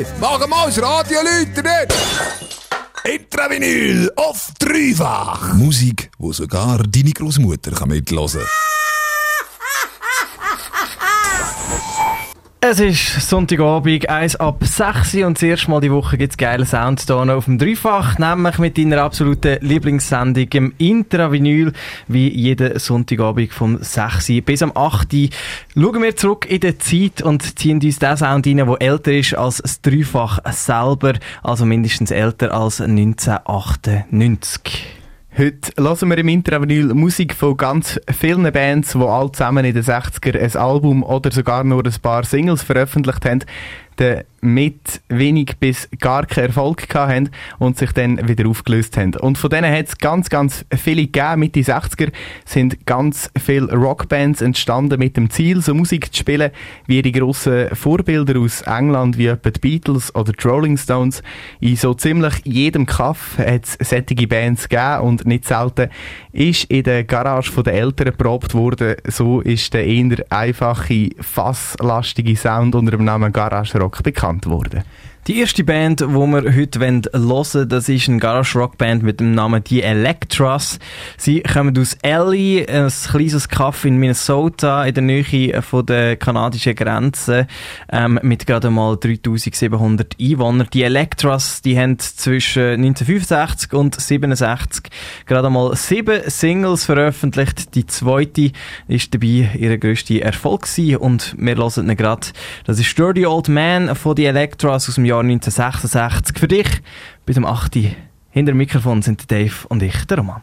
Hey, mach mal das Radio läuten! Intravinyl auf dreifach. Musik, wo sogar deine Großmutter mitlosen kann. Es ist Sonntagabend, eins ab 6 Uhr und das erste Mal die Woche gibt es geile Sound hier auf dem Dreifach, nämlich mit deiner absoluten Lieblingssendung im Intravinyl, wie jeden Sonntagabend vom 6 Uhr bis am 8 Uhr. Schauen wir zurück in die Zeit und ziehen uns den Sound rein, der älter ist als das Dreifach selber, also mindestens älter als 1998. Heute hören wir im Intravenil Musik von ganz vielen Bands, die alle zusammen in den 60er ein Album oder sogar nur ein paar Singles veröffentlicht haben mit wenig bis gar keinen Erfolg hatten und sich dann wieder aufgelöst haben. Und von denen hat es ganz, ganz viele gegeben. Mitte 60er sind ganz viele Rockbands entstanden mit dem Ziel, so Musik zu spielen wie die grossen Vorbilder aus England, wie etwa die Beatles oder die Rolling Stones. In so ziemlich jedem Kaff hat es solche Bands gegeben und nicht selten ist in der Garage der Eltern probt worden. So ist der eher einfache, fasslastige Sound unter dem Namen Garage Rock bekannt worden. Die erste Band, die wir heute hören wollen, das ist eine Garage-Rock-Band mit dem Namen Die Electras. Sie kommen aus Ellie, ein kleines Kaff in Minnesota, in der Nähe von der kanadischen Grenze, ähm, mit gerade mal 3700 Einwohnern. Die Electras, die haben zwischen 1965 und 1967 gerade mal sieben Singles veröffentlicht. Die zweite ist dabei ihre grösste Erfolg gewesen und wir hören ihn gerade. Das ist Dirty Old Man von Die Electras aus dem Jahr 1966. Für dich bis zum 8. Hinter dem Mikrofon sind Dave und ich, der Roman.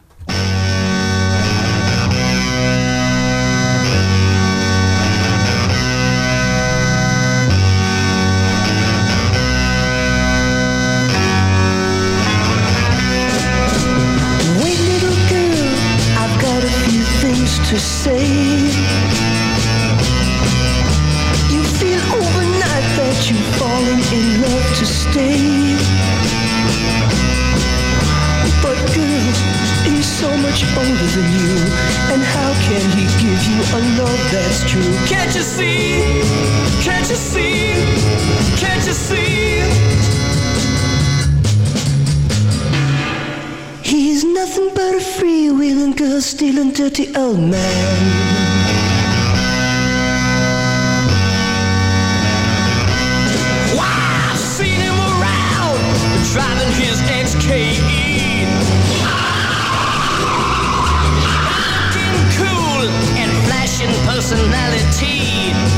Stealing dirty old man. driving his XKE. Looking cool and flashing personality.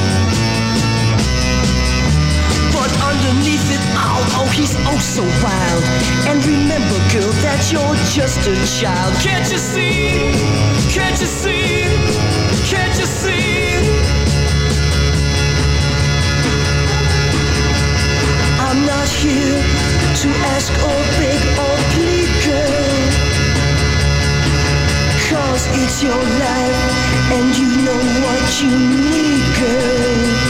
Underneath it all, oh, he's oh so wild. And remember, girl, that you're just a child. Can't you see? Can't you see? Can't you see? I'm not here to ask or beg or plead, girl. Cause it's your life and you know what you need, girl.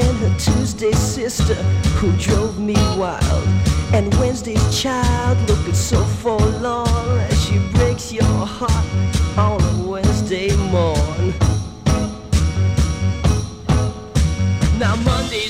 and her Tuesday sister who drove me wild. And Wednesday's child looking so forlorn as she breaks your heart on a Wednesday morn. Now Monday's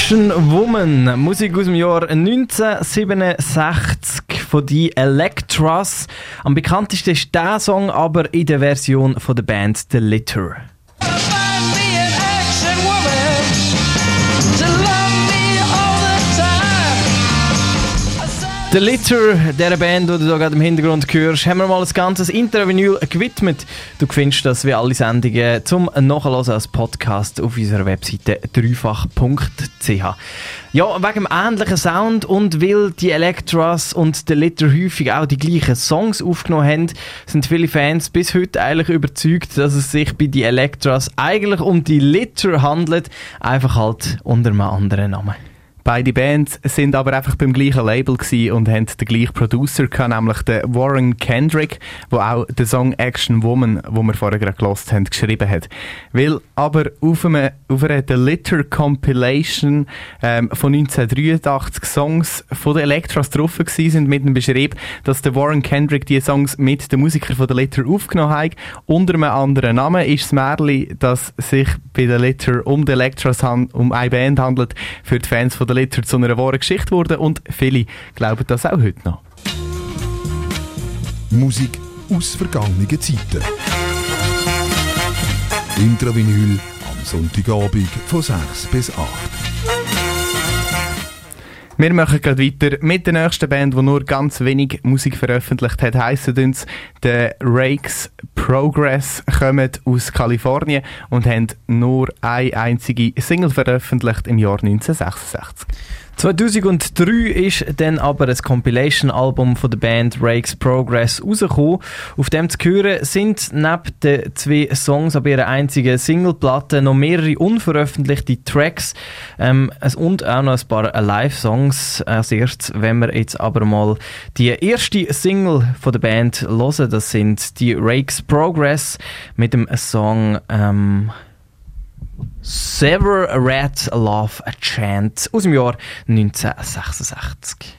Action Woman, Musik aus dem Jahr 1967 von die Electras. Am bekanntesten ist der Song aber in der Version von der Band The Litter. The Litter, der Band, die du da gerade im Hintergrund hörst, haben wir mal ein ganzes Intervinyl gewidmet. Du findest das wie alle Sendungen zum Nachhören als Podcast auf unserer Webseite dreifach.ch. Ja, wegen dem ähnlichen Sound und weil die Electras und The Litter häufig auch die gleichen Songs aufgenommen haben, sind viele Fans bis heute eigentlich überzeugt, dass es sich bei die Electras eigentlich um die Litter handelt, einfach halt unter einem anderen Namen. Beide Bands sind aber einfach beim gleichen Label und haben den gleichen Producer gehabt, nämlich den Warren Kendrick, der auch den Song Action Woman, wo wir vorher gerade gelost haben, geschrieben hat. Weil aber auf, einem, auf einer The Litter Compilation ähm, von 1983 Songs von den Electras drauf gewesen sind mit dem Beschrieb, dass der Warren Kendrick die Songs mit den Musikern von The Litter aufgenommen hat. Unter einem anderen Namen ist das Märli, dass sich bei The Litter um die Electras um eine Band handelt, für die Fans von The Litter zu einer wahren Geschichte wurde und viele glauben das auch heute noch. Musik aus vergangenen Zeiten. Intravinyl am Sonntagabend von 6 bis 8. Wir machen gerade weiter mit der nächsten Band, die nur ganz wenig Musik veröffentlicht hat. Heissen uns The Rakes Progress, kommen aus Kalifornien und haben nur eine einzige Single veröffentlicht im Jahr 1966. 2003 ist dann aber ein Compilation-Album von der Band Rakes Progress rausgekommen. Auf dem zu hören sind neben den zwei Songs aber ihrer einzigen Singleplatte noch mehrere unveröffentlichte Tracks ähm, und auch noch ein paar Live-Songs. Als erstes, wenn wir jetzt aber mal die erste Single von der Band hören, das sind die Rakes Progress mit dem Song ähm, Sever a Love a Chant aus dem Jahr 1966.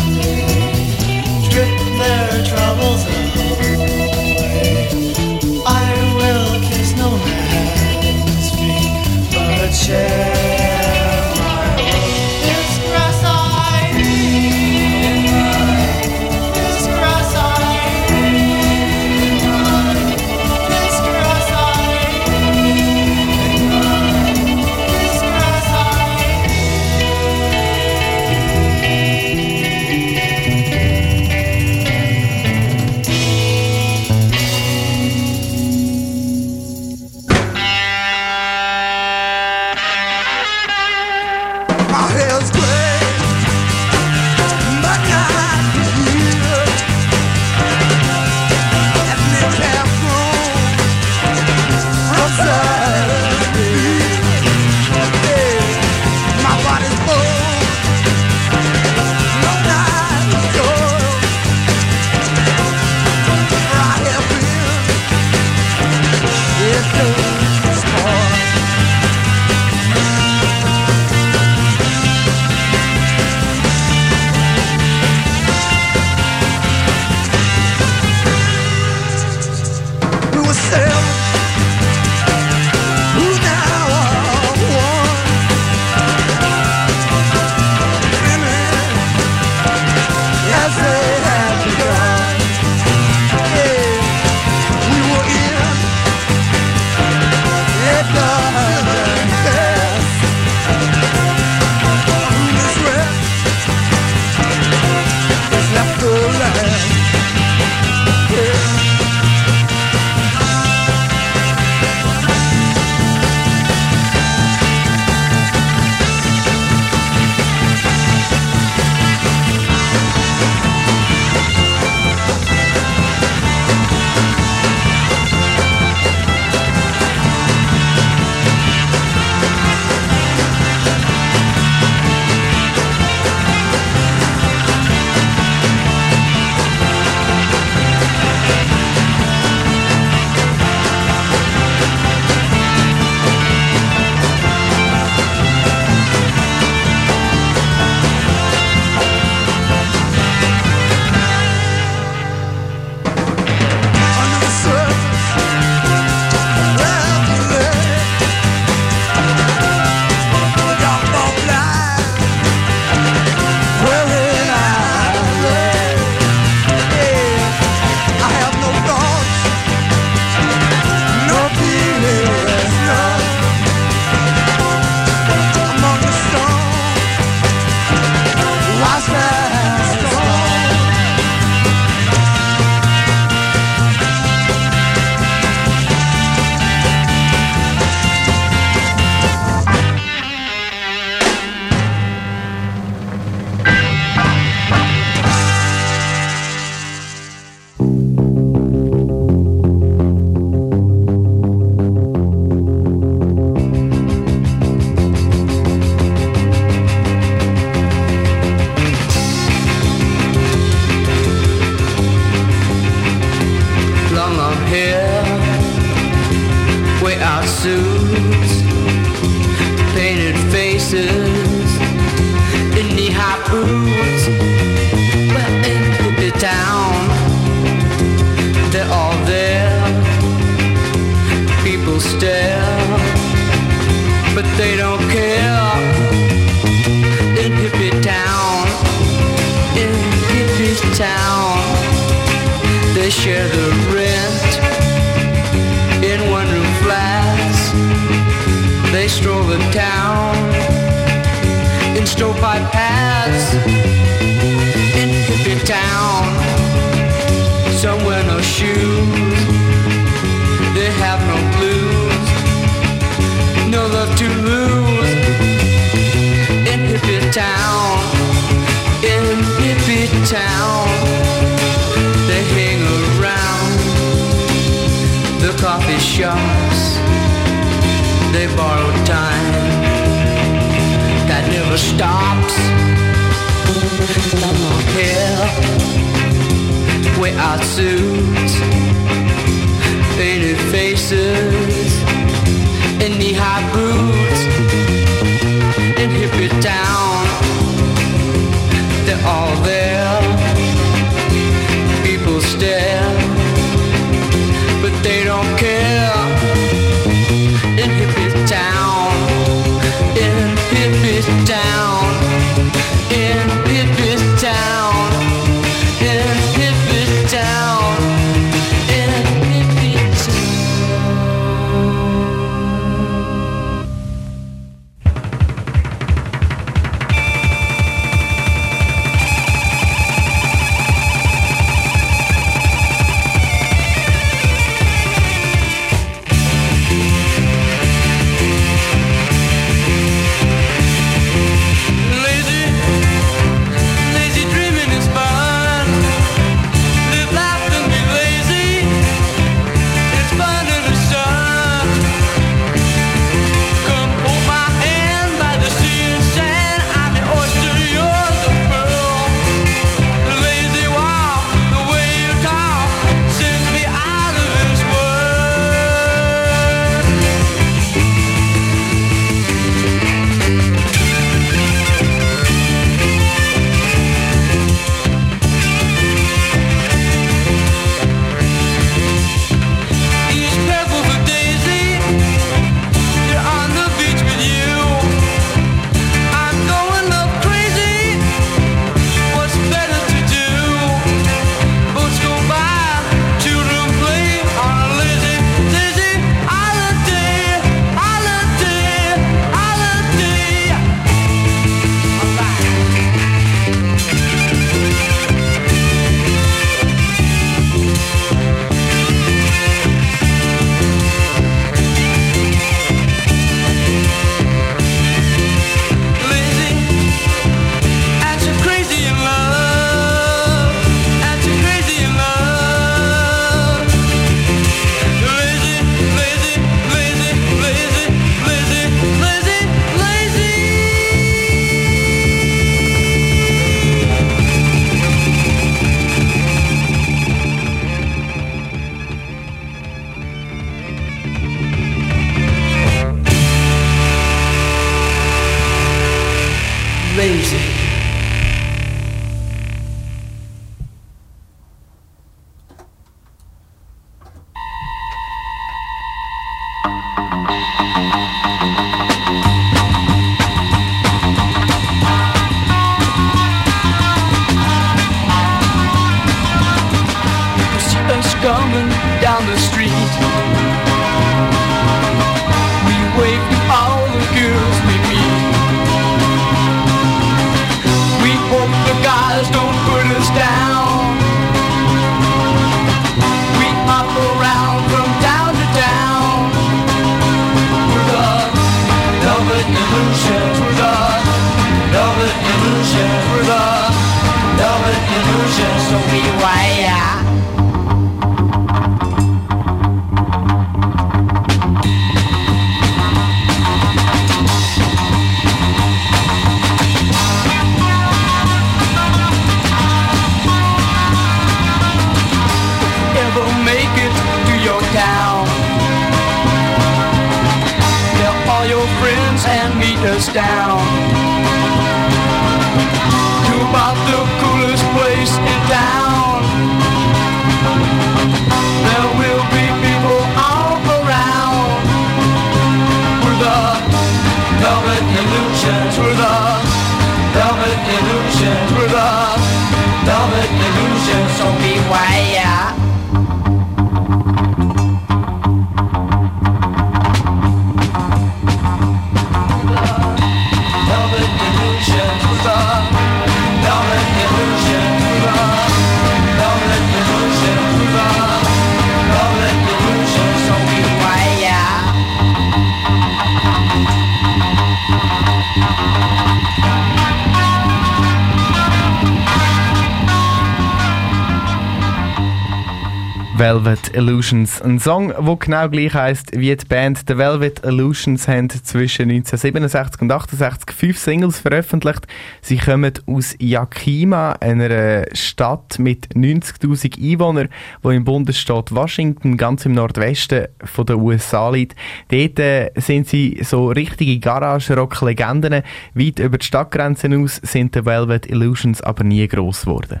Illusions. Ein Song, der genau gleich heisst wie die Band. The Velvet Illusions haben zwischen 1967 und 1968 fünf Singles veröffentlicht. Sie kommen aus Yakima, einer Stadt mit 90.000 Einwohnern, die im Bundesstaat Washington, ganz im Nordwesten von den USA liegt. Dort äh, sind sie so richtige Garage-Rock-Legenden. Weit über die Stadtgrenzen aus sind die Velvet Illusions aber nie gross geworden.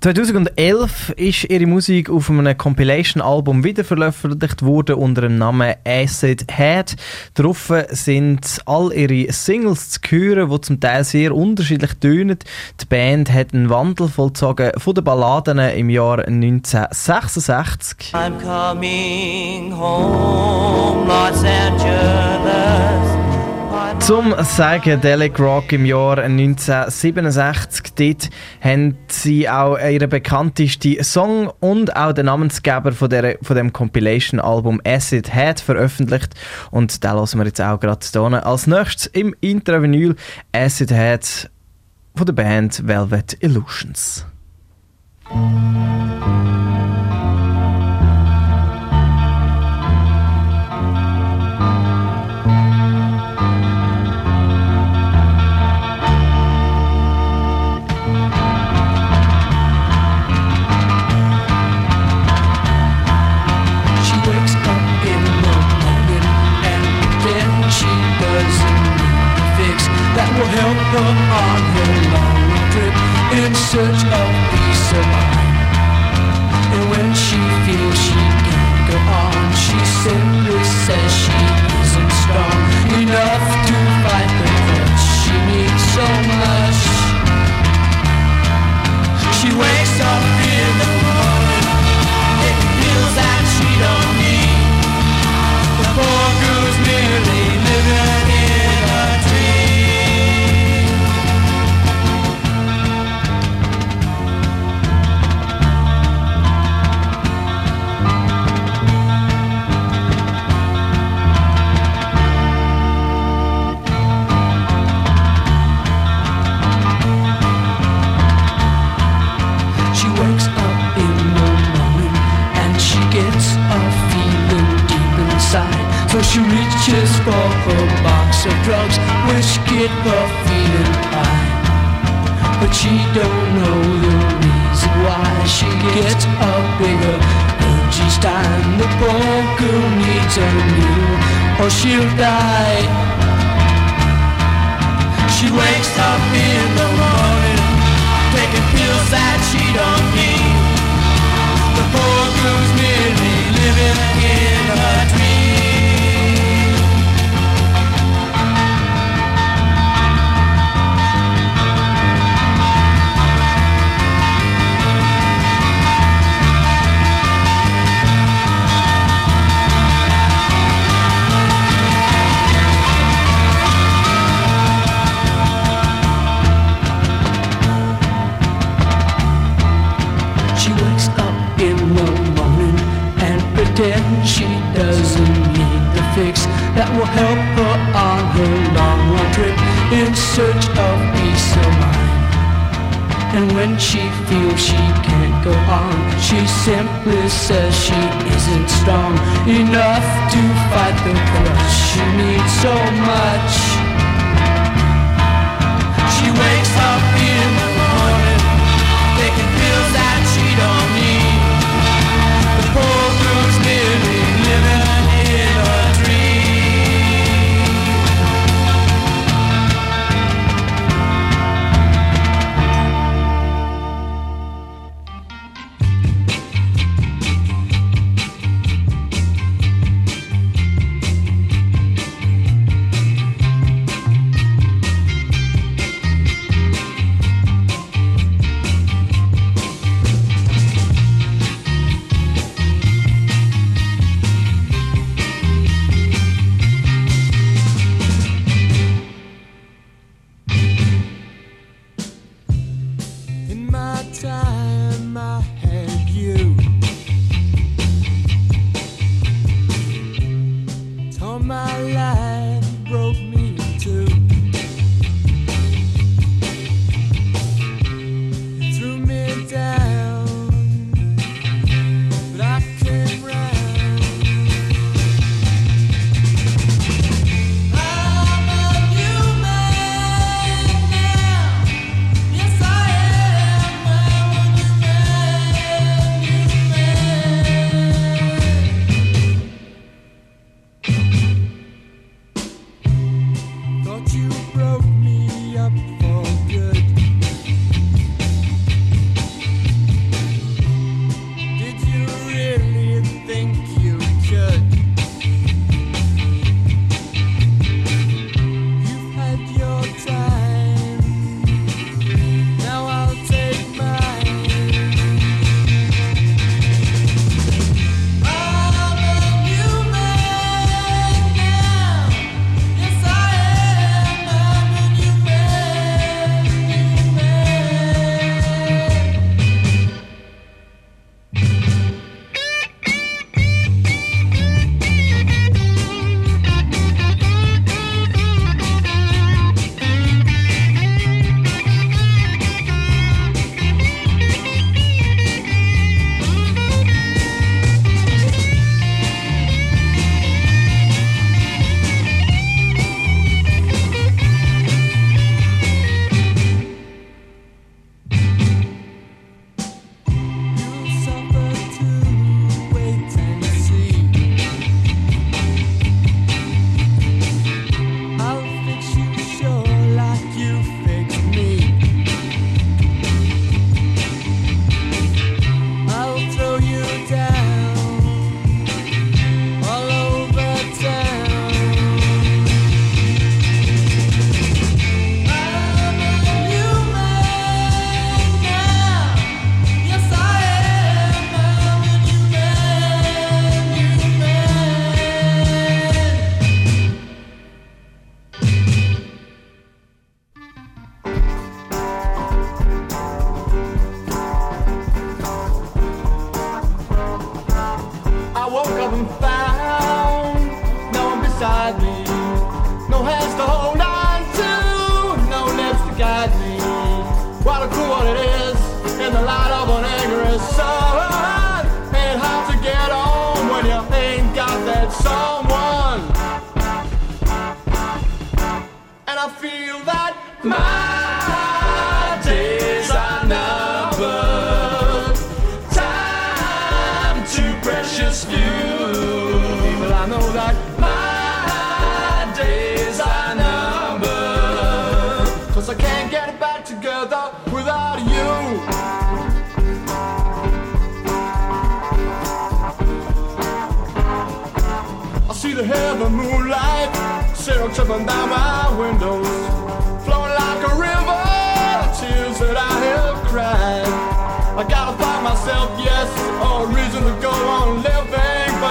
2011 ist ihre Musik auf einem Compilation-Album wieder veröffentlicht worden unter dem Namen Acid Head. Darauf sind all ihre Singles zu hören, die zum Teil sehr unterschiedlich tönen. Die Band hat einen Wandel vollzogen von den Balladen im Jahr 1966. I'm coming home, Los Angeles. Zum Psychedelic Rock im Jahr 1967. Dort haben sie auch ihren bekanntesten Song und auch den Namensgeber von, der, von dem Compilation-Album Acid Head veröffentlicht. Und da lassen wir jetzt auch gerade hier. Als nächstes im Intravinyl Acid Head von der Band Velvet Illusions. She reaches for her box of drugs, which get her feeling high. But she don't know the reason why she gets a bigger urge each time. The poor girl needs a meal or she'll die. She wakes up in the morning taking pills that she don't need. The poor girl's merely living in a dream. And she doesn't need the fix that will help her on her long road trip in search of peace of mind. And when she feels she can't go on, she simply says she isn't strong enough to fight the crush she needs so much. She wakes up in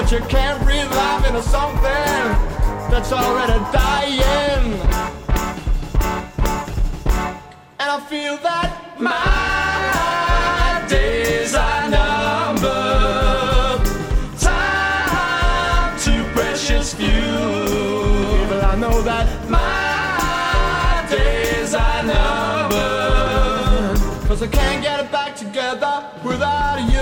But you can't breathe life into something that's already dying. And I feel that my days are numbered. Time too precious few. But I know that my days are numbered. Cause I can't get it back together without you.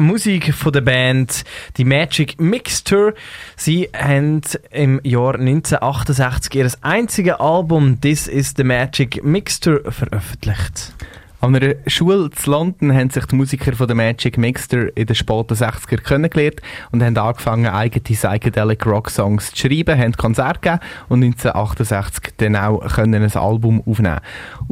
Musik von der Band die Magic Mixture. Sie haben im Jahr 1968 ihr einziges Album This is the Magic Mixture veröffentlicht. An einer Schule zu London haben sich die Musiker von der Magic Mixter in den späten 60er kennengelernt und haben angefangen, eigene Psychedelic Rock Songs zu schreiben, haben Konzerte gegeben und 1968 dann auch ein Album aufnehmen.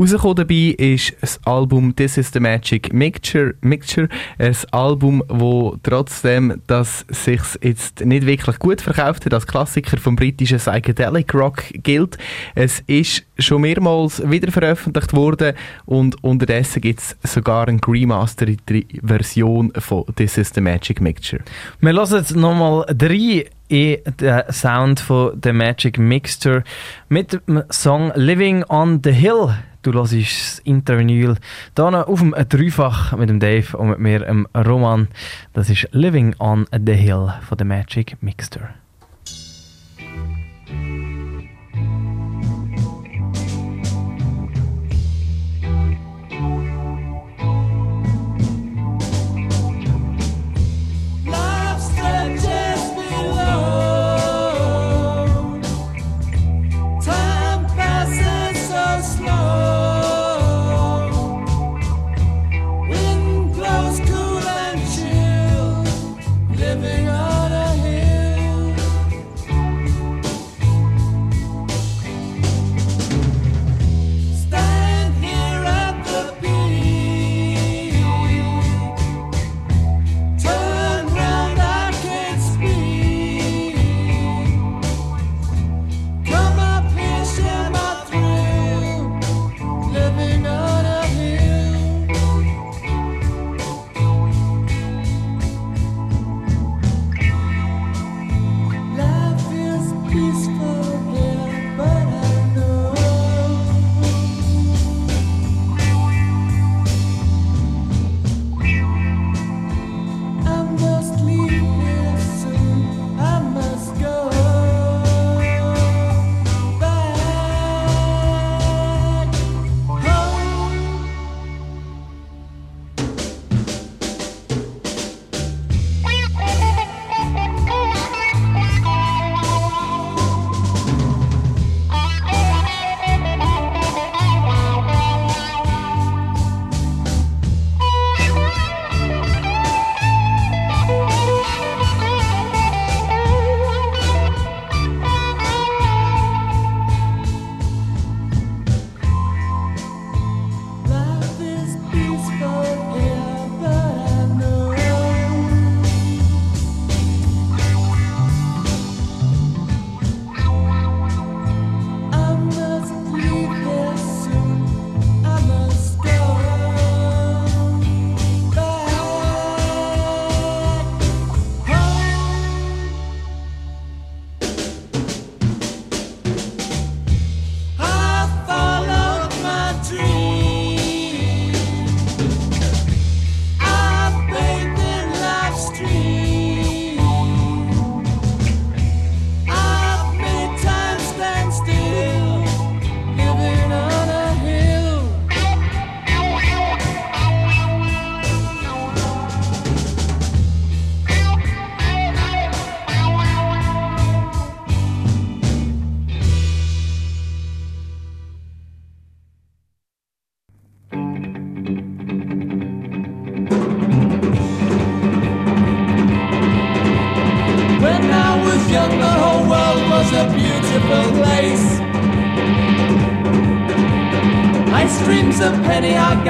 Rausgekommen dabei ist das Album This is the Magic Mixture, Mixture ein Album, wo trotzdem, dass sich jetzt nicht wirklich gut verkauft hat, als Klassiker vom britischen Psychedelic Rock gilt. Es ist schon mehrmals wieder veröffentlicht worden und unterdessen gibt es sogar eine remasterte Version von This is the Magic Mixture. Wir hören jetzt nochmal drei in den Sound von The Magic Mixture mit dem Song Living on the Hill. Du hörst das Intervinyl hier auf dem Dreifach mit dem Dave und mit mir, dem Roman. Das ist Living on the Hill von The Magic Mixture.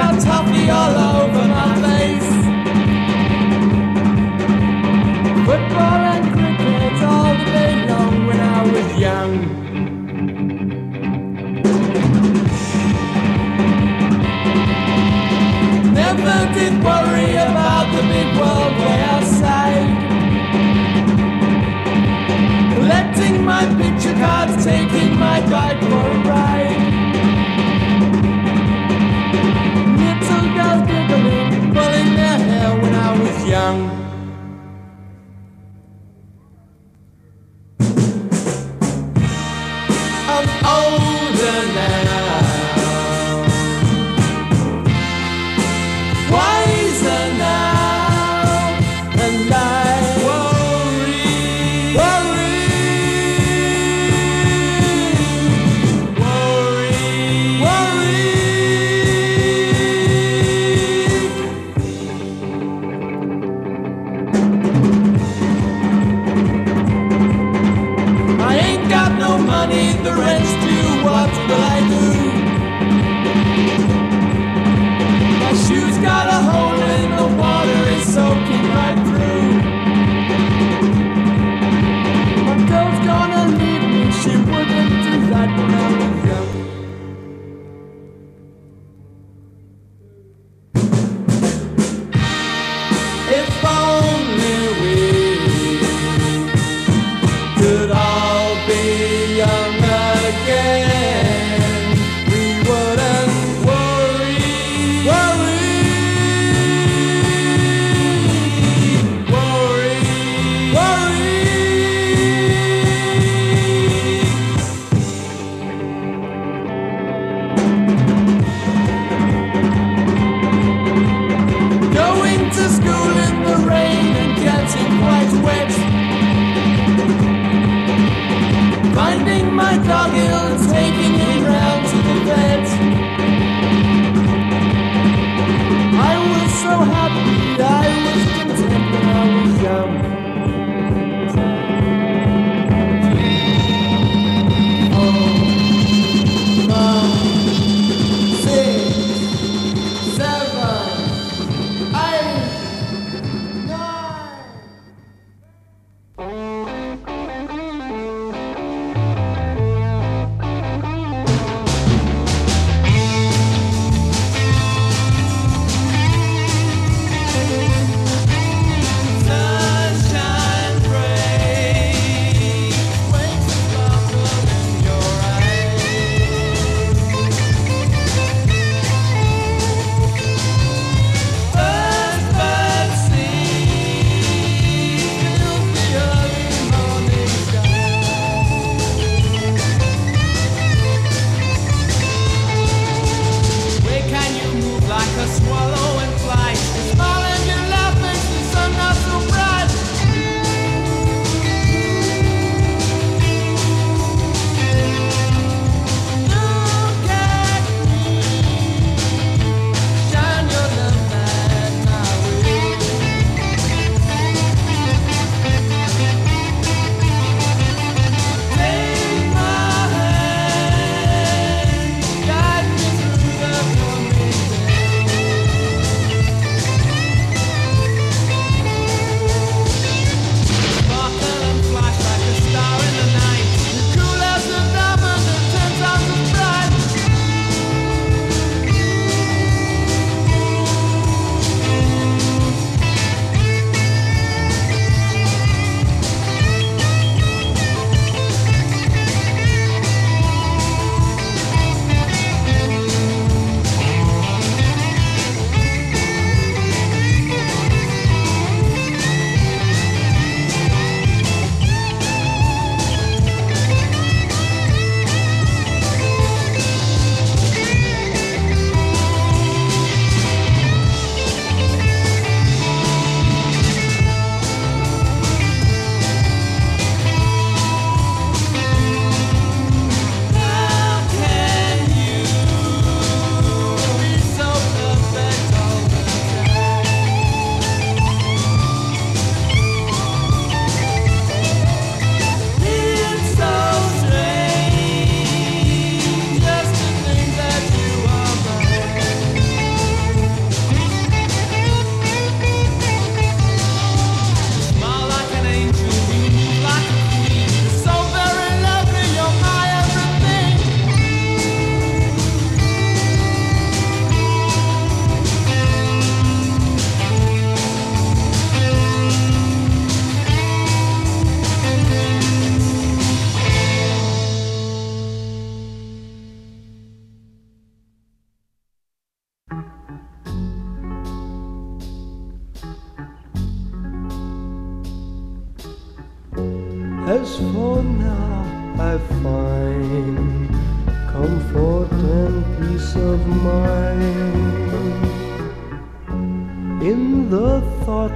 got top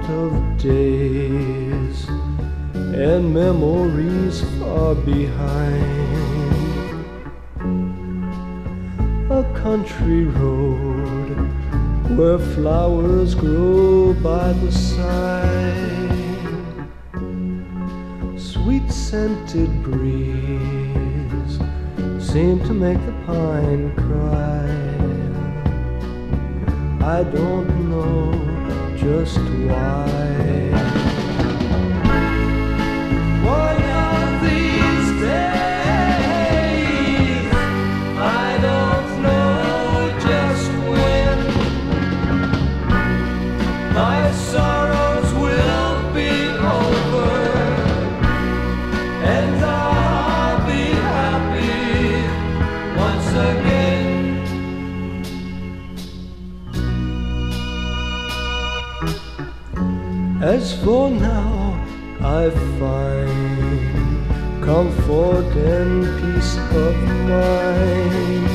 of days and memories far behind. A country road where flowers grow by the side sweet scented breeze seem to make the pine cry. I don't know just why. As for now, I find comfort and peace of mind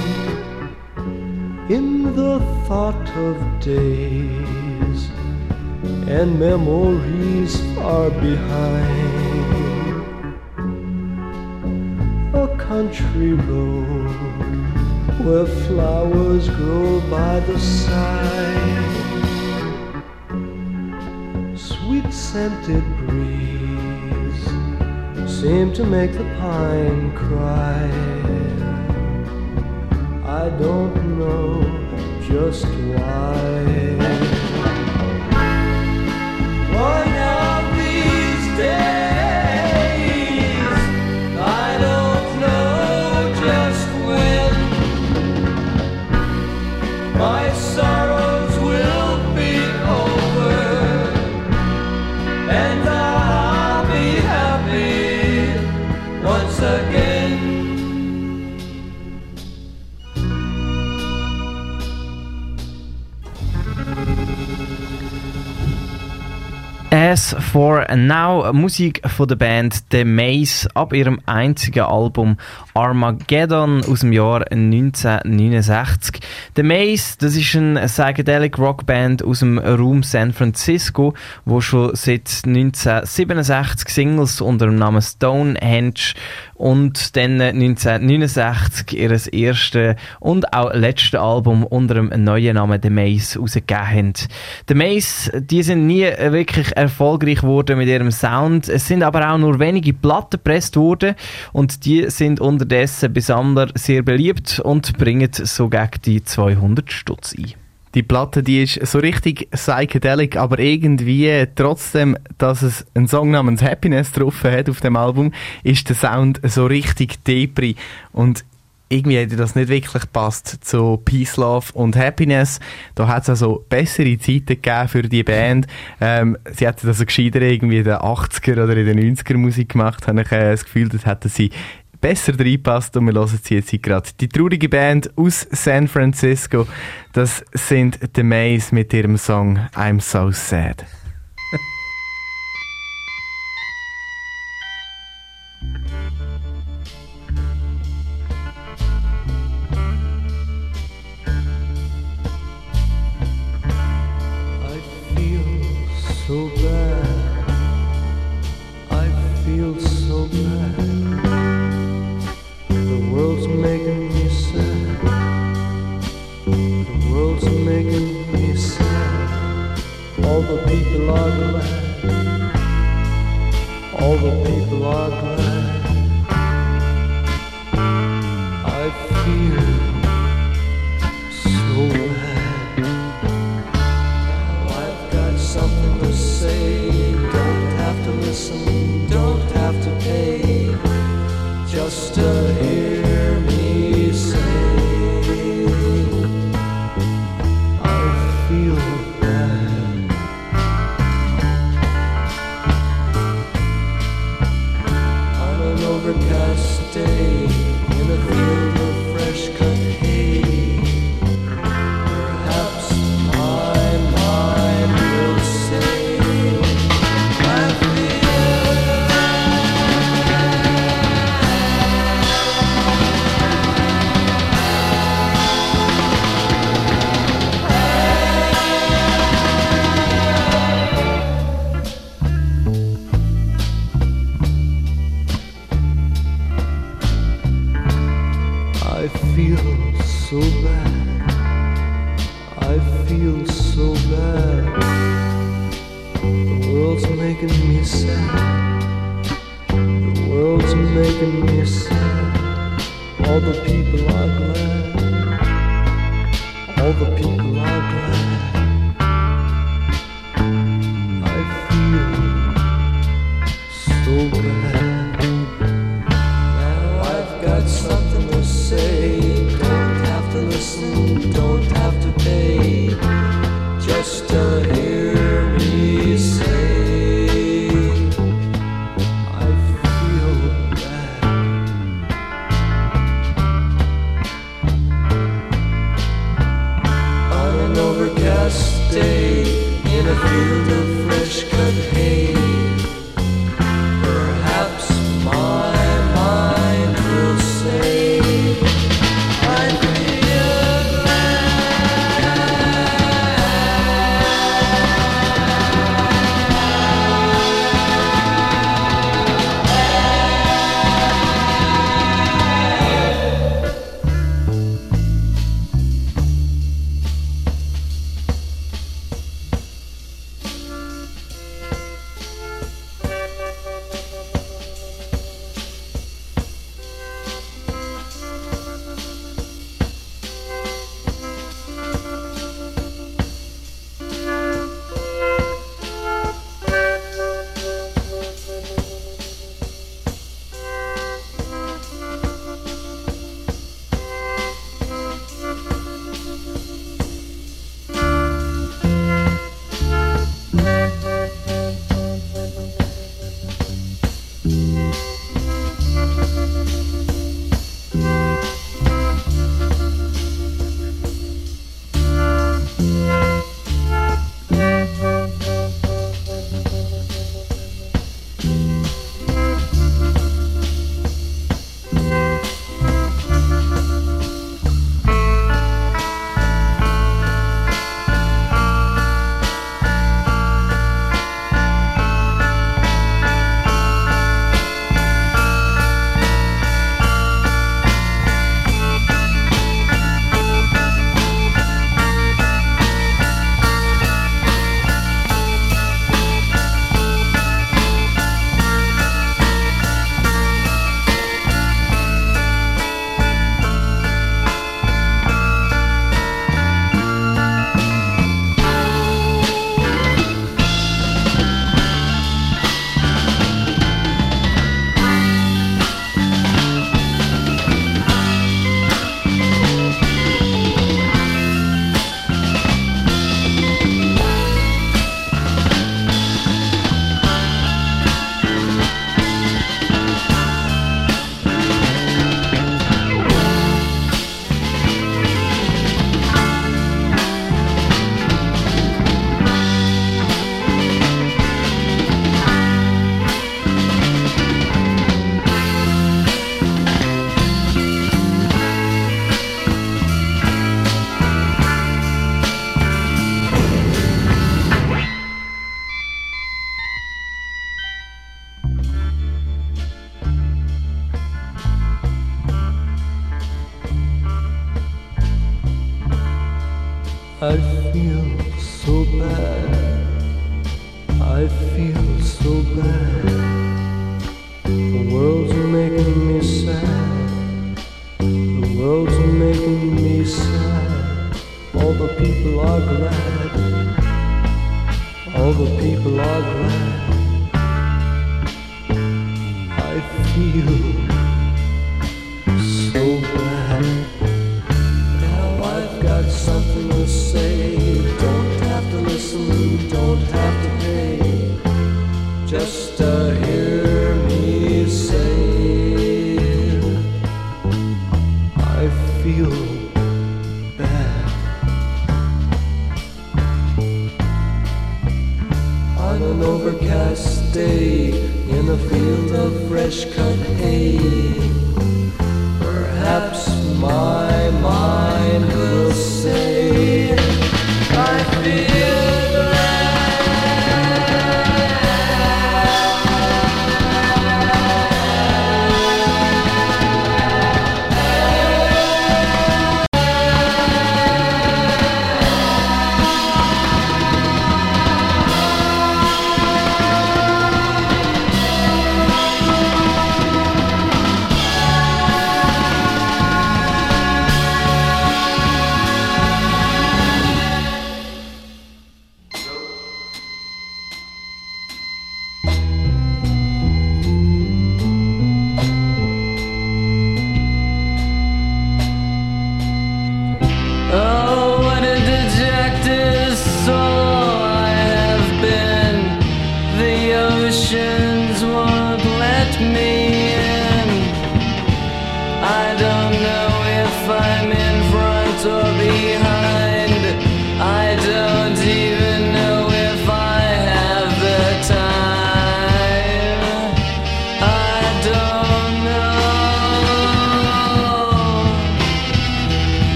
in the thought of days and memories far behind. A country road where flowers grow by the side scented breeze seem to make the pine cry. I don't know just why. Yes for Now, Musik von der Band The Maze ab ihrem einzigen Album Armageddon aus dem Jahr 1969. The Maze, das ist eine psychedelic Rockband aus dem Raum San Francisco, wo schon seit 1967 Singles unter dem Namen Stonehenge und dann 1969 ihr erstes und auch letztes Album unter dem neuen Namen The Maze rausgegeben haben. The Maze, die sind nie wirklich erfolgreich geworden mit ihrem Sound. Es sind aber auch nur wenige Platten gepresst worden und die sind unterdessen Sammlern sehr beliebt und bringen so gegen die 200 Stutz ein. Die Platte, die ist so richtig psychedelic, aber irgendwie trotzdem, dass es einen Song namens Happiness drauf hat auf dem Album, ist der Sound so richtig depri und irgendwie hätte das nicht wirklich passt zu Peace, Love und Happiness. Da hat es also bessere Zeiten gegeben für die Band. Ähm, sie hätten also gescheiter irgendwie in den 80er oder in den 90er Musik gemacht, habe ich äh, das Gefühl, das hätten sie besser reinpasst und wir hören sie jetzt gerade. Die traurige Band aus San Francisco, das sind The Maze mit ihrem Song I'm So Sad. I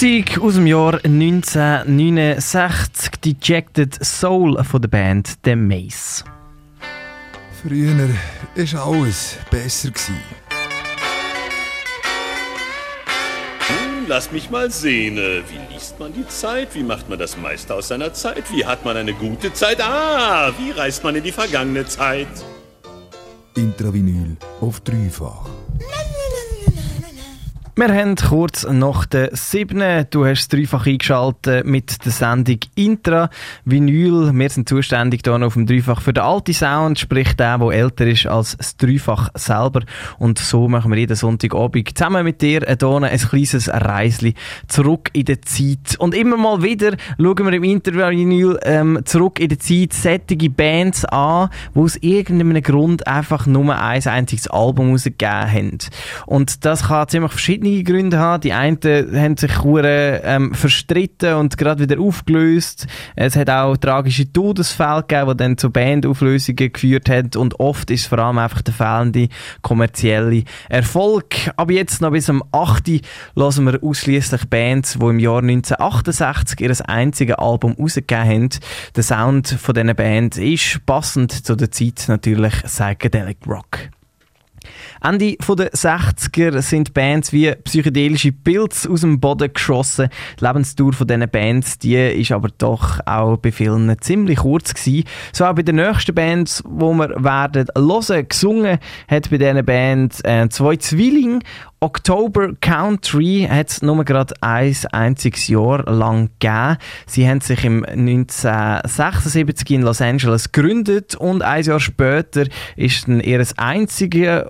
Musik aus dem Jahr 1969, Dejected Soul von der Band The Maze. Früher war alles besser. Gewesen. Hm, Lass mich mal sehen. äh, Wie liest man die Zeit? Wie macht man das meiste aus seiner Zeit? Wie hat man eine gute Zeit? Ah, wie reist man in die vergangene Zeit? Intravinyl auf dreifach. Wir haben kurz nach der 7. Du hast es dreifach eingeschaltet mit der Sendung Intra Vinyl. Wir sind zuständig hier auf dem Dreifach für den alten Sound, sprich der, der älter ist als das Dreifach selber. Und so machen wir jeden Sonntagabend zusammen mit dir hier ein kleines Reisli zurück in die Zeit. Und immer mal wieder schauen wir im Intra Vinyl ähm, zurück in die Zeit sättige Bands an, die aus irgendeinem Grund einfach nur ein einziges Album rausgegeben haben. Und das kann ziemlich verschiedene Gründe haben. Die einen haben sich hure, ähm, verstritten und gerade wieder aufgelöst. Es hat auch tragische Todesfälle gegeben, die dann zu Bandauflösungen geführt haben. Und oft ist vor allem einfach der fehlende kommerzielle Erfolg. Aber jetzt noch bis zum 8. hören wir ausschließlich Bands, die im Jahr 1968 ihr einziges Album rausgegeben haben. Der Sound von diesen Band ist passend zu der Zeit natürlich Psychedelic Rock. Ende der 60er sind Bands wie psychedelische Pilze aus dem Boden geschossen. Die Lebensdauer von diesen Bands, die ist aber doch auch bei vielen ziemlich kurz gewesen. So auch bei den nächsten Bands, wo wir werden hören. Gesungen hat bei diesen Bands äh, zwei Zwillinge. October Country hat es nur gerade ein einziges Jahr lang gegeben. Sie haben sich im 1976 in Los Angeles gegründet und ein Jahr später ist dann ihr einziges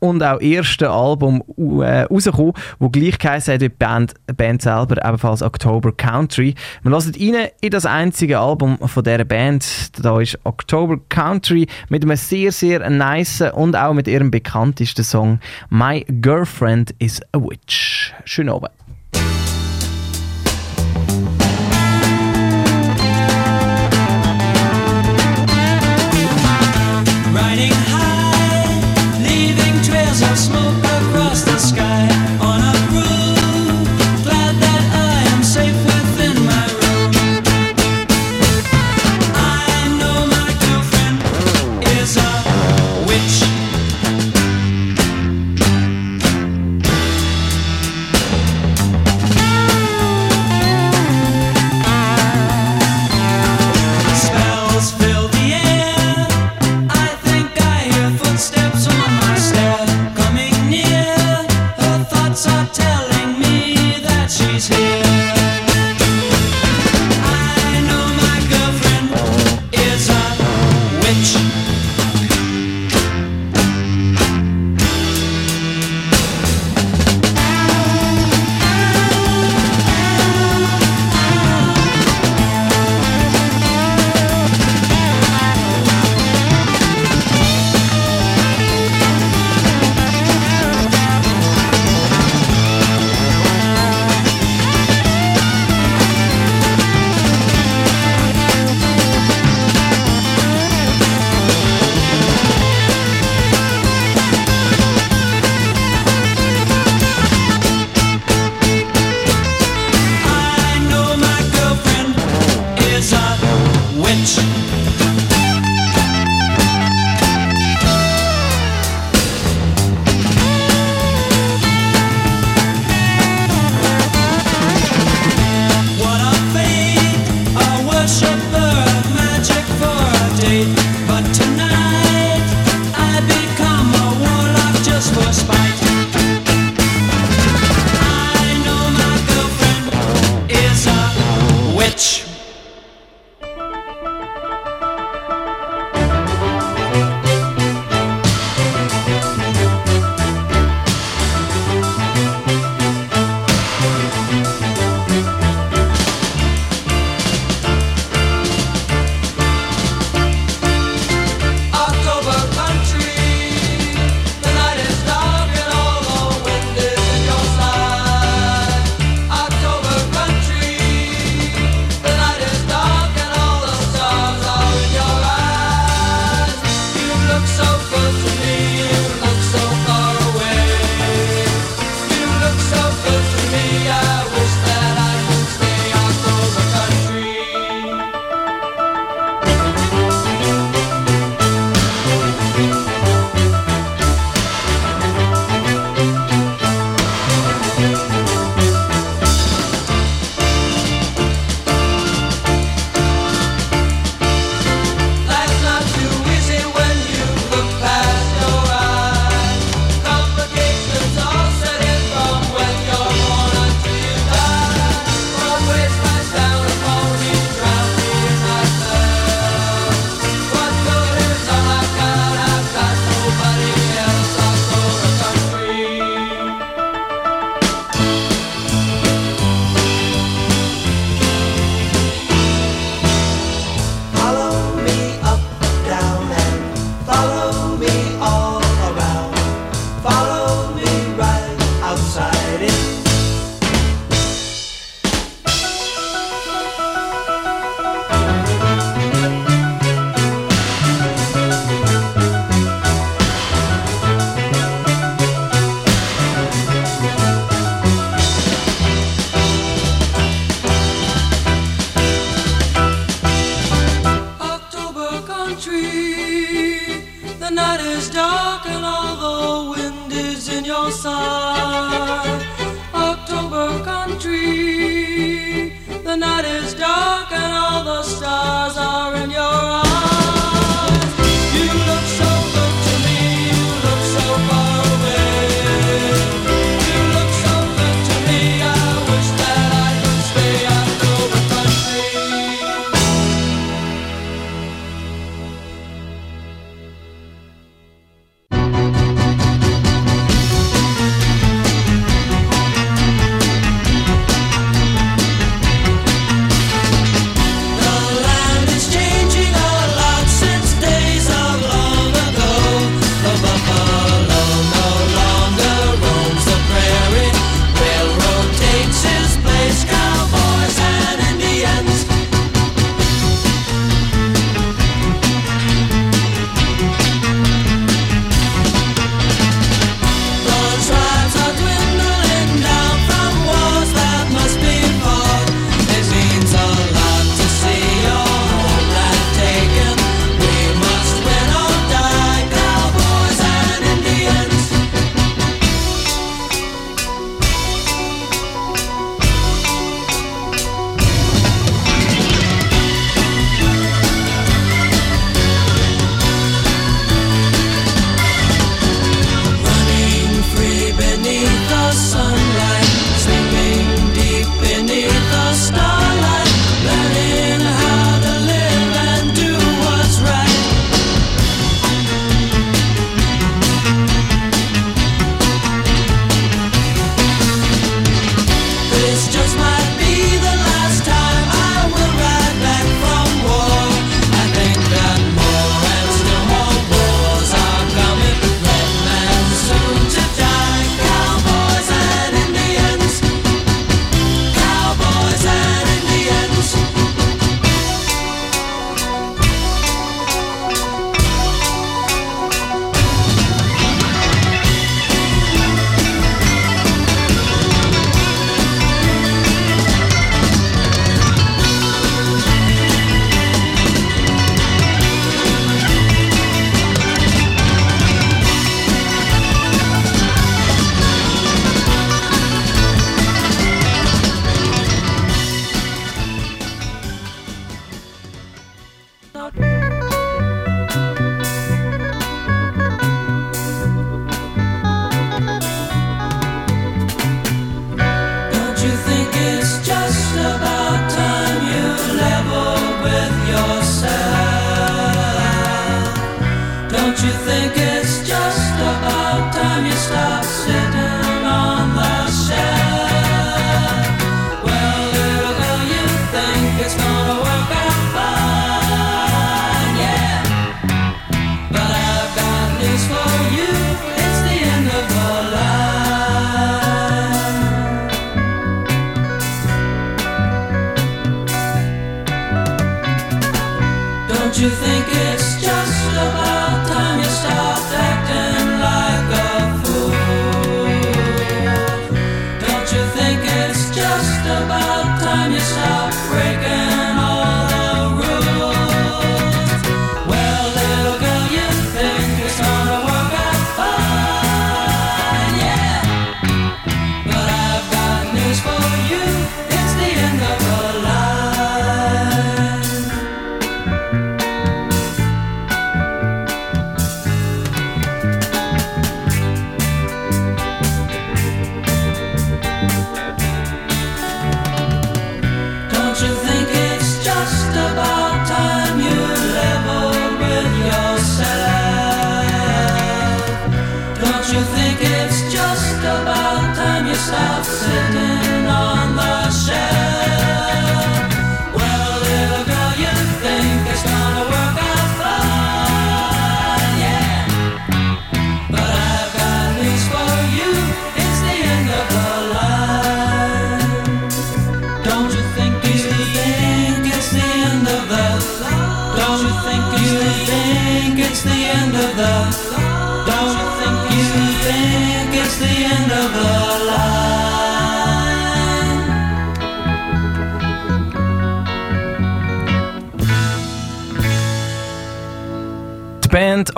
und auch erste Album äh, rausgekommen, wo gleich geheißen hat wie die Band, Band selber, ebenfalls October Country. Wir hören rein in das einzige Album von dieser Band. Da ist October Country mit einem sehr, sehr nice und auch mit ihrem bekanntesten Song My Girlfriend is a Witch. Schön oben. It's just about time you stopped acting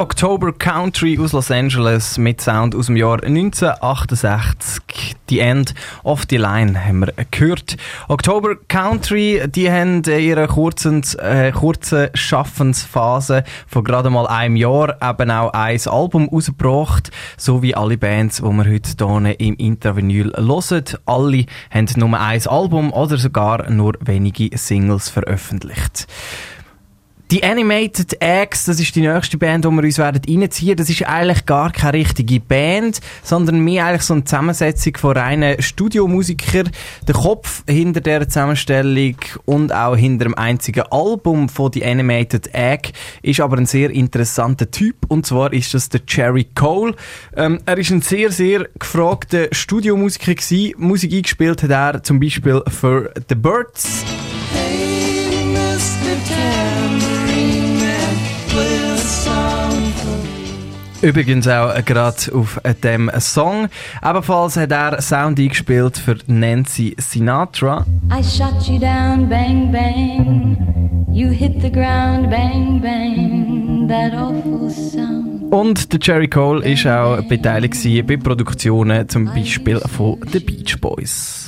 October Country aus Los Angeles mit Sound aus dem Jahr 1968. The End of the Line haben wir gehört. October Country, die haben ihre kurzen, äh, kurzen Schaffensphase von gerade mal einem Jahr eben auch ein Album rausgebracht, so wie alle Bands, die wir heute hier im Intravinyl hören. Alle haben nur ein Album oder sogar nur wenige Singles veröffentlicht. Die Animated Eggs, das ist die nächste Band, die wir uns werden reinziehen. Das ist eigentlich gar keine richtige Band, sondern mehr eigentlich so eine Zusammensetzung von reinen Studiomusikern. Der Kopf hinter der Zusammenstellung und auch hinter dem einzigen Album von die Animated Egg ist aber ein sehr interessanter Typ. Und zwar ist das der Jerry Cole. Ähm, er ist ein sehr, sehr gefragter Studiomusiker gewesen. Musik eingespielt hat er zum Beispiel für The Birds. Hey, Mr. Übrigens auch äh, gerade auf äh, dem Song. Ebenfalls hat er Sound eingespielt für Nancy Sinatra. I shot you down, bang, bang. You hit the ground, bang, bang. That awful sound. Und der Jerry Cole ist auch beteiligt bei Produktionen, zum Beispiel von The Beach Boys.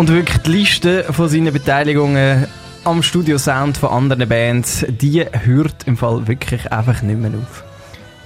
Und wirklich die Liste von seinen Beteiligungen am Studio-Sound von anderen Bands, die hört im Fall wirklich einfach nicht mehr auf.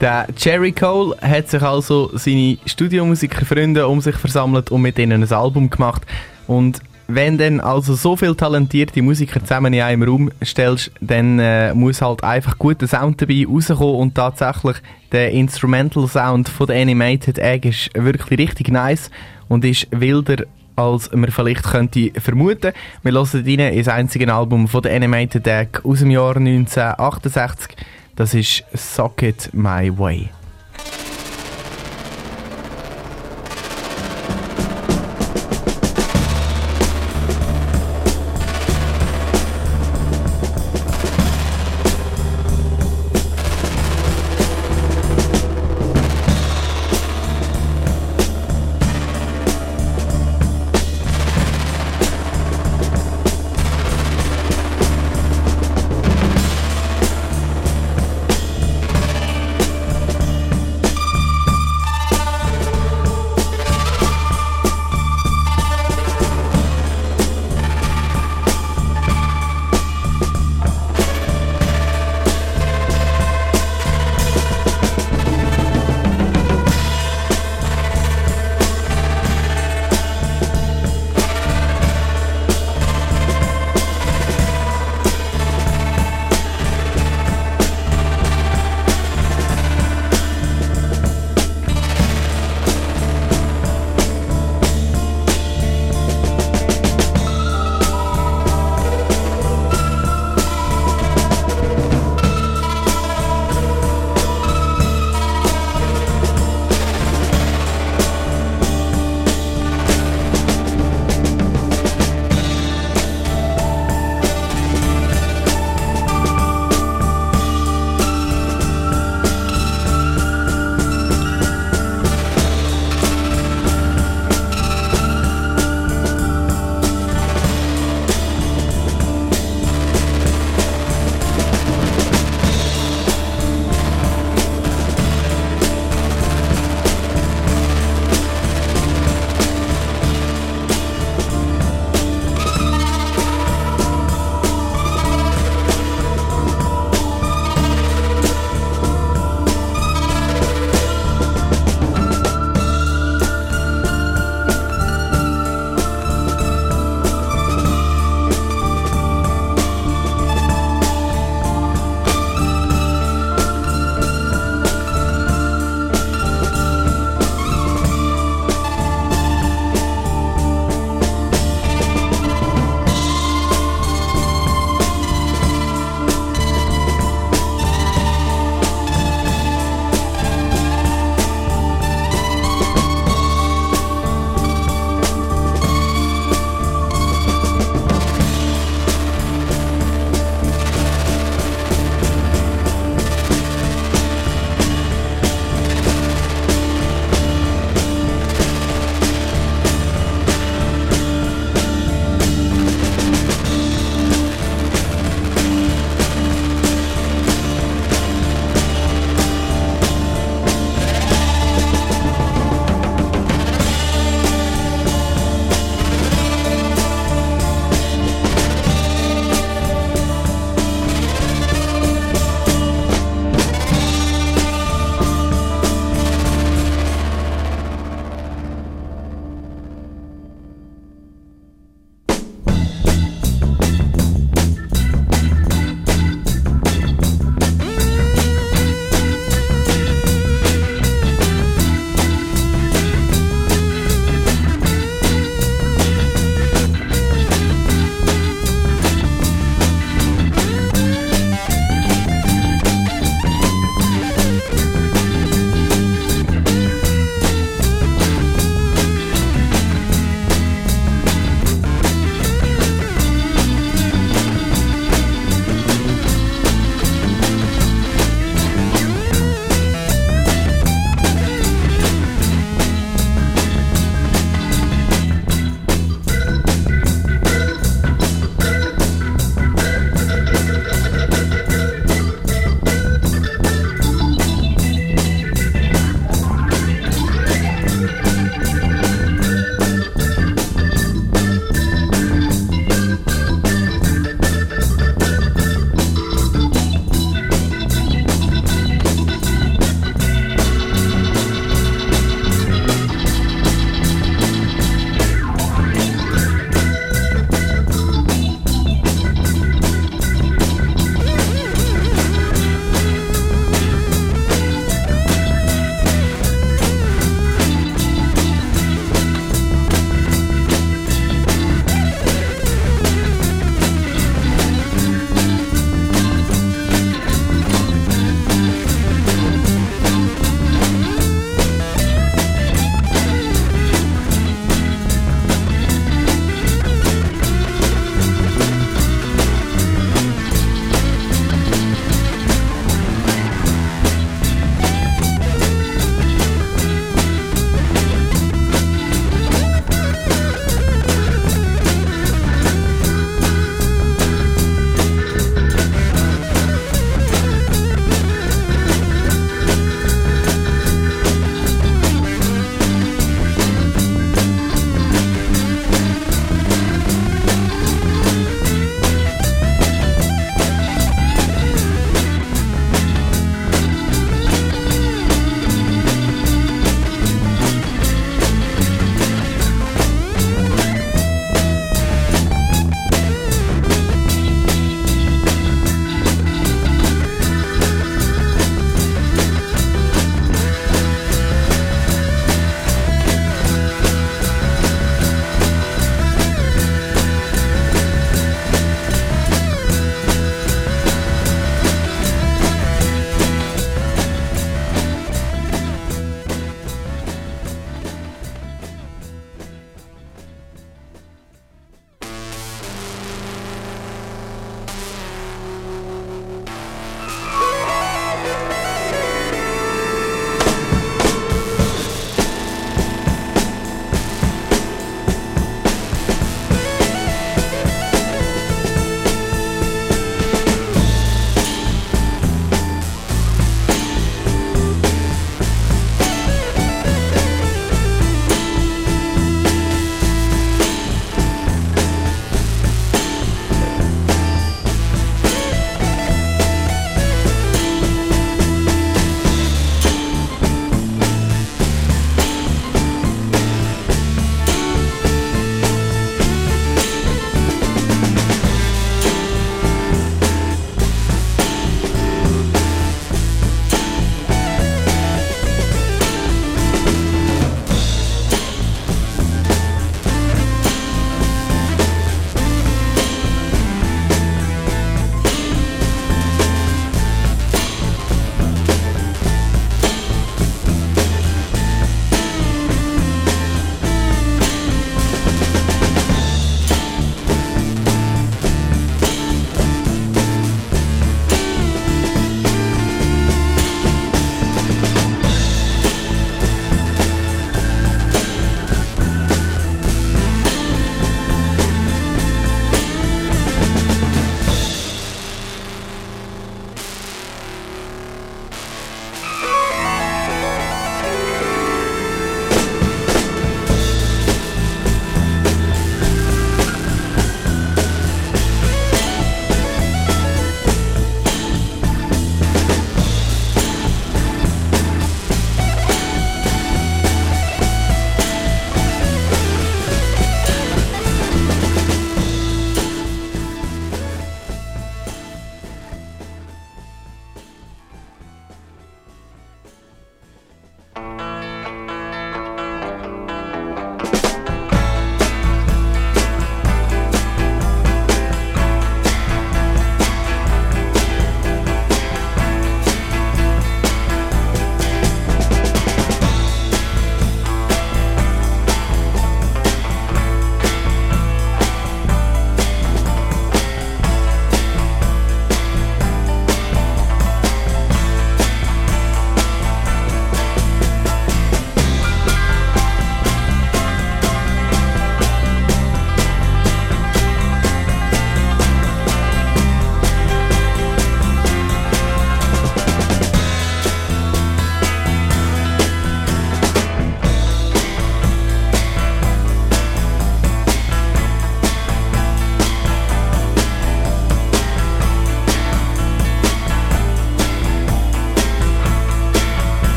Der Jerry Cole hat sich also seine Studiomusikerfreunde um sich versammelt und mit ihnen ein Album gemacht. Und wenn dann also so viele talentierte Musiker zusammen in einem Raum stellst, dann äh, muss halt einfach guter Sound dabei rauskommen und tatsächlich der Instrumental Sound von der Animated Egg ist wirklich richtig nice und ist wilder als man vielleicht könnte vermuten. Wir hören rein ins einzige Album von der Animated Egg aus dem Jahr 1968. Das ist Socket My Way.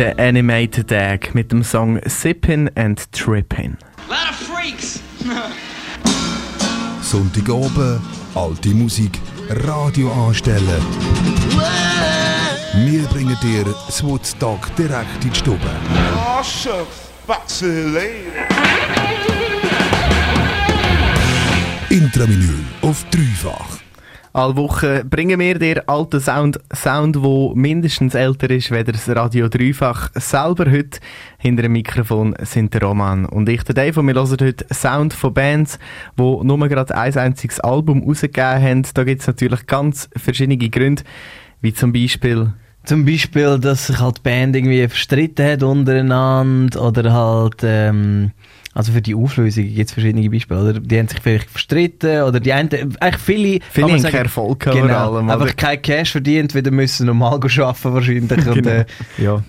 Der Animated Tag mit dem Song Sippin' and Trippin'. Lot of freaks. Sonntagabend, alte Musik, Radio anstellen. Wir bringen dir das Woodstock direkt in die Stube. Oh, shucks. Foxy lady. Intravinyl auf dreifach. Alle Woche bringen wir dir alten Sound, Sound, wo mindestens älter ist, wie das Radio Dreifach. Selber heute hinter dem Mikrofon sind der Roman und ich, der Dave, und wir hören heute Sound von Bands, die nur gerade ein einziges Album rausgegeben haben. Da gibt es natürlich ganz verschiedene Gründe, wie zum Beispiel Zum Beispiel, dass sich halt die Band irgendwie verstritten hat untereinander oder halt, ähm, also für die Auflösung gibt es verschiedene Beispiele, oder? Die haben sich vielleicht verstritten oder die einen, eigentlich viele, Viele haben keinen Erfolg gehabt vor genau, allem, oder? einfach kein Cash verdient, wieder müssen normal arbeiten wahrscheinlich. Und, Genau. äh, Ja.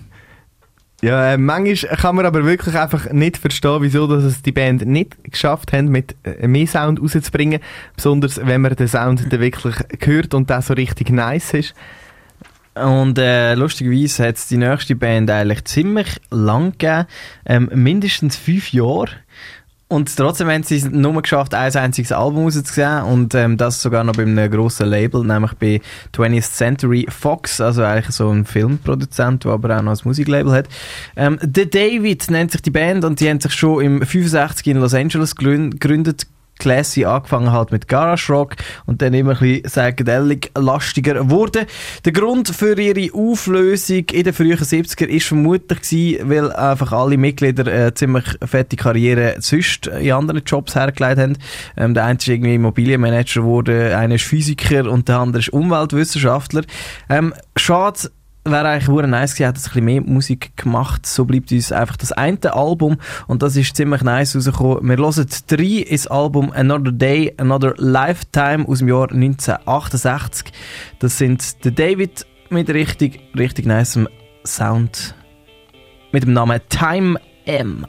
Ja, äh, manchmal kann man aber wirklich einfach nicht verstehen, wieso dass es die Band nicht geschafft haben, mit äh, mehr Sound rauszubringen. Besonders wenn man den Sound dann wirklich hört und der so richtig nice ist. Und äh, lustigerweise hat es die nächste Band eigentlich ziemlich lang gegeben, ähm, mindestens fünf Jahre. Und trotzdem haben sie es nur geschafft, ein einziges Album rauszugeben und ähm, das sogar noch bei einem grossen Label, nämlich bei 20th Century Fox, also eigentlich so ein Filmproduzent, der aber auch noch ein Musiklabel hat. Ähm, The David nennt sich die Band und die haben sich schon im 65 in Los Angeles gegründet. Classy angefangen halt mit Garage Rock und dann immer ein bisschen psychedelic lastiger wurde. Der Grund für ihre Auflösung in den frühen 70er ist vermutlich gewesen, weil einfach alle Mitglieder äh, ziemlich fette Karriere sonst in anderen Jobs hergelegt haben. Ähm, der eine ist irgendwie Immobilienmanager geworden, einer ist Physiker und der andere ist Umweltwissenschaftler. Ähm, schade, wäre eigentlich hure nice gewesen, hätte es ein mehr Musik gemacht. So bleibt uns einfach das eine Album und das ist ziemlich nice rausgekommen. Wir hören drei ins Album Another Day, Another Lifetime aus dem Jahr 1968. Das sind der David mit richtig, richtig nicem Sound mit dem Namen Time M.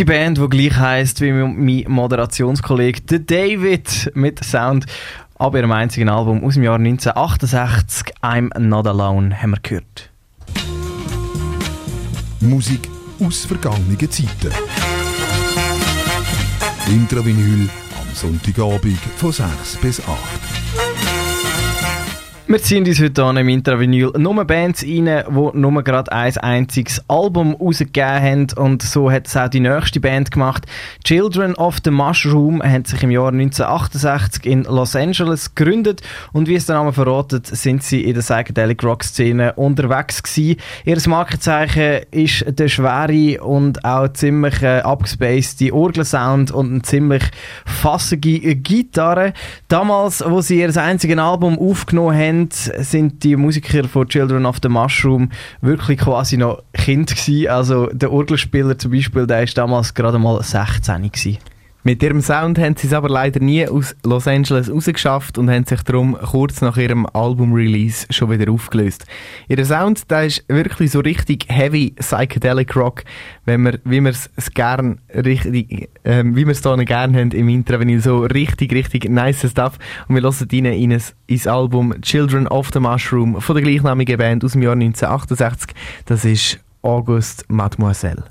Die Band, die gleich heisst wie mein Moderationskollege der David mit Sound ab ihrem einzigen Album aus dem Jahr 1968, I'm Not Alone, haben wir gehört. Musik aus vergangenen Zeiten. Intravinyl am Sonntagabend von 6 bis 8. Wir ziehen uns heute an im Intravinyl nur Bands rein, die nur gerade ein einziges Album rausgegeben haben. Und so hat es auch die nächste Band gemacht. Children of the Mushroom haben sich im Jahr 1968 in Los Angeles gegründet. Und wie es der Name verratet, sind sie in der Psychedelic Rock Szene unterwegs gewesen. Ihr Markenzeichen ist der schwere und auch ziemlich äh, abgespacede Orgelsound und eine ziemlich fassige Gitarre. Damals, wo sie ihr einziges Album aufgenommen haben, sind die Musiker von Children of the Mushroom wirklich quasi noch Kind gewesen. Also der Orgelspieler zum Beispiel, der ist damals gerade mal 16 gewesen. Mit ihrem Sound haben sie es aber leider nie aus Los Angeles rausgeschafft und haben sich darum kurz nach ihrem Album-Release schon wieder aufgelöst. Ihr Sound, der ist wirklich so richtig heavy Psychedelic Rock, wenn wir, wie wir es gern richtig, ähm, wie wir es hier gern haben im Intravenil, so richtig, richtig nice Stuff. Und wir hören rein in ein, ins Album Children of the Mushroom von der gleichnamigen Band aus dem Jahr 1968. Das ist August Mademoiselle.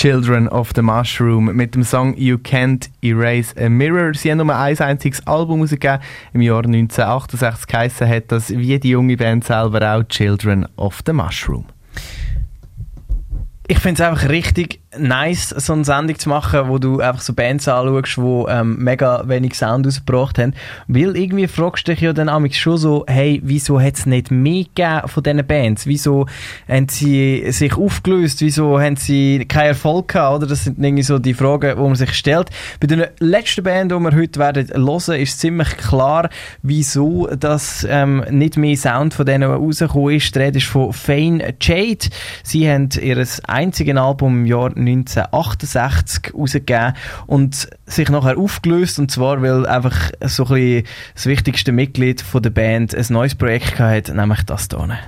Children of the Mushroom mit dem Song You Can't Erase a Mirror. Sie haben nur ein einziges Album rausgegeben. Im Jahr 1968 geheissen hat das, wie die junge Band selber auch, Children of the Mushroom. Ich finde es einfach richtig nice, so eine Sendung zu machen, wo du einfach so Bands anschaust, die ähm, mega wenig Sound rausgebracht haben. Weil irgendwie fragst du dich ja dann amigs schon so, hey, wieso hat es nicht mehr gegeben von diesen Bands? Wieso haben sie sich aufgelöst? Wieso haben sie keinen Erfolg gehabt? Oder? Das sind irgendwie so die Fragen, die man sich stellt. Bei der letzten Band, die wir heute werden hören, ist ziemlich klar, wieso das ähm, nicht mehr Sound von denen rausgekommen ist. Die Rede ist von Fane Jade. Sie haben ihr einziges Album im Jahr 1968 rausgegeben und sich nachher aufgelöst und zwar, weil einfach so ein bisschen das wichtigste Mitglied von der Band ein neues Projekt hatte, nämlich das hier.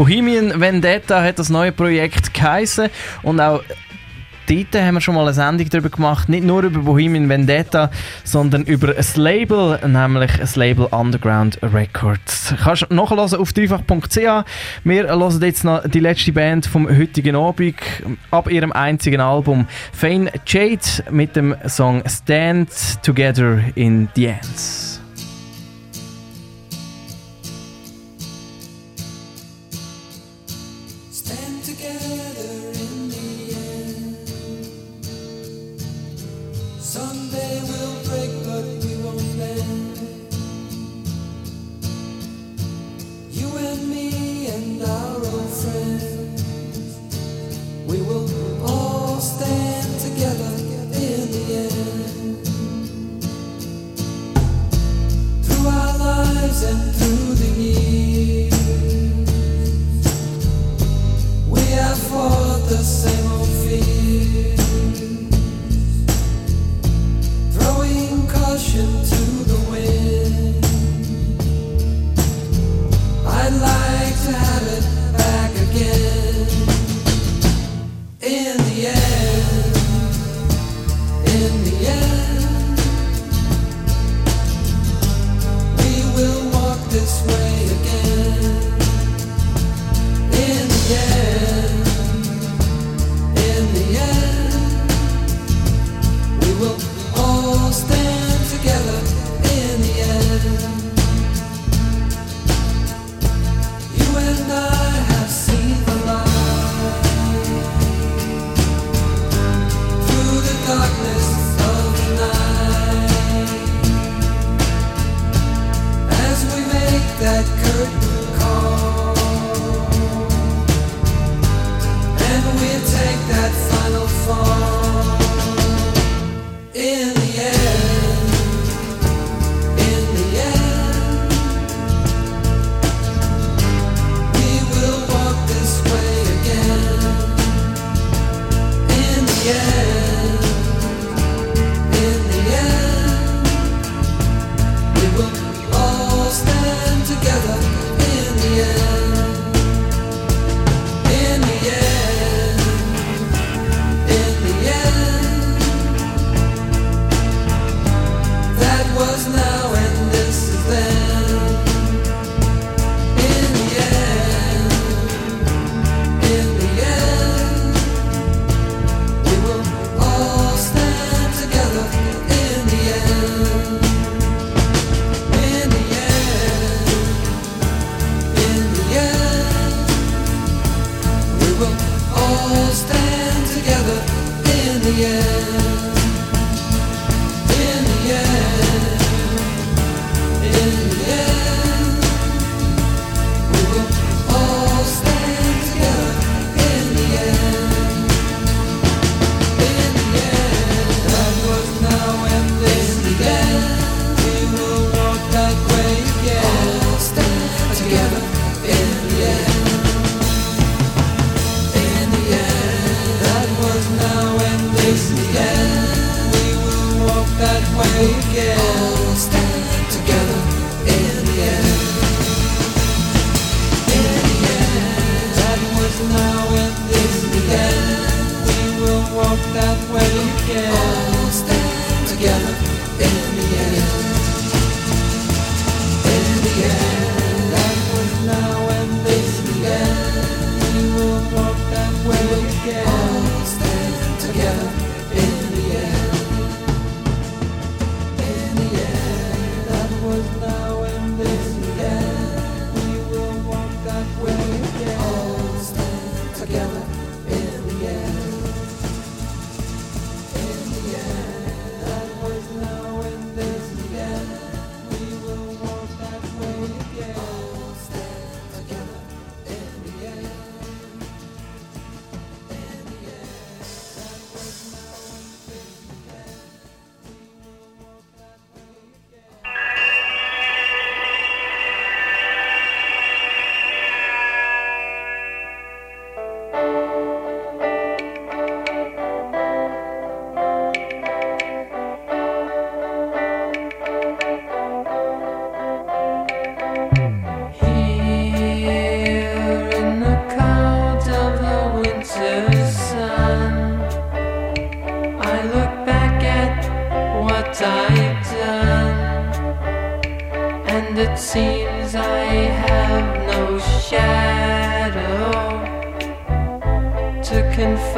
Bohemian Vendetta hat das neue Projekt geheissen und auch dort haben wir schon mal eine Sendung darüber gemacht, nicht nur über Bohemian Vendetta, sondern über ein Label, nämlich das Label Underground Records. Kannst du nachhören auf dreifach.ch. Wir hören jetzt noch die letzte Band vom heutigen Abend ab ihrem einzigen Album Fane Jade mit dem Song Stand Together in the Ends.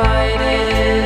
fighting.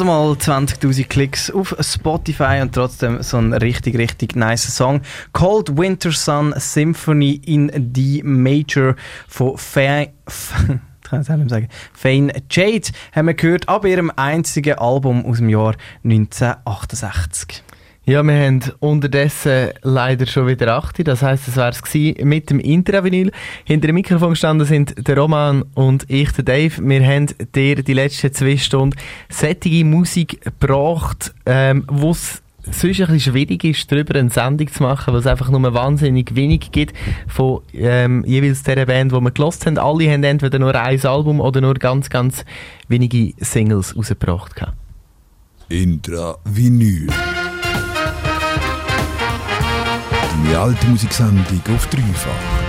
Gerade mal 20.000 Klicks auf Spotify und trotzdem so ein richtig, richtig nice Song. Cold Winter Sun Symphony in D Major von Fa kann ich auch nicht sagen. Fane Jade haben wir gehört ab ihrem einzigen Album aus dem Jahr 1968. Ja, wir haben unterdessen leider schon wieder 8. Das heisst, das wäre es mit dem Intravinyl. Hinter dem Mikrofon gestanden sind der Roman und ich, der Dave. Wir haben dir die letzten zwei Stunden sättige Musik gebracht, ähm, wo es sonst ein bisschen schwierig ist, darüber eine Sendung zu machen, weil es einfach nur wahnsinnig wenig gibt von ähm, jeweils der Band, die wir gelost haben. Alle haben entweder nur ein Album oder nur ganz, ganz wenige Singles rausgebracht. gehabt. Deine alte Musiksendung auf dreifach.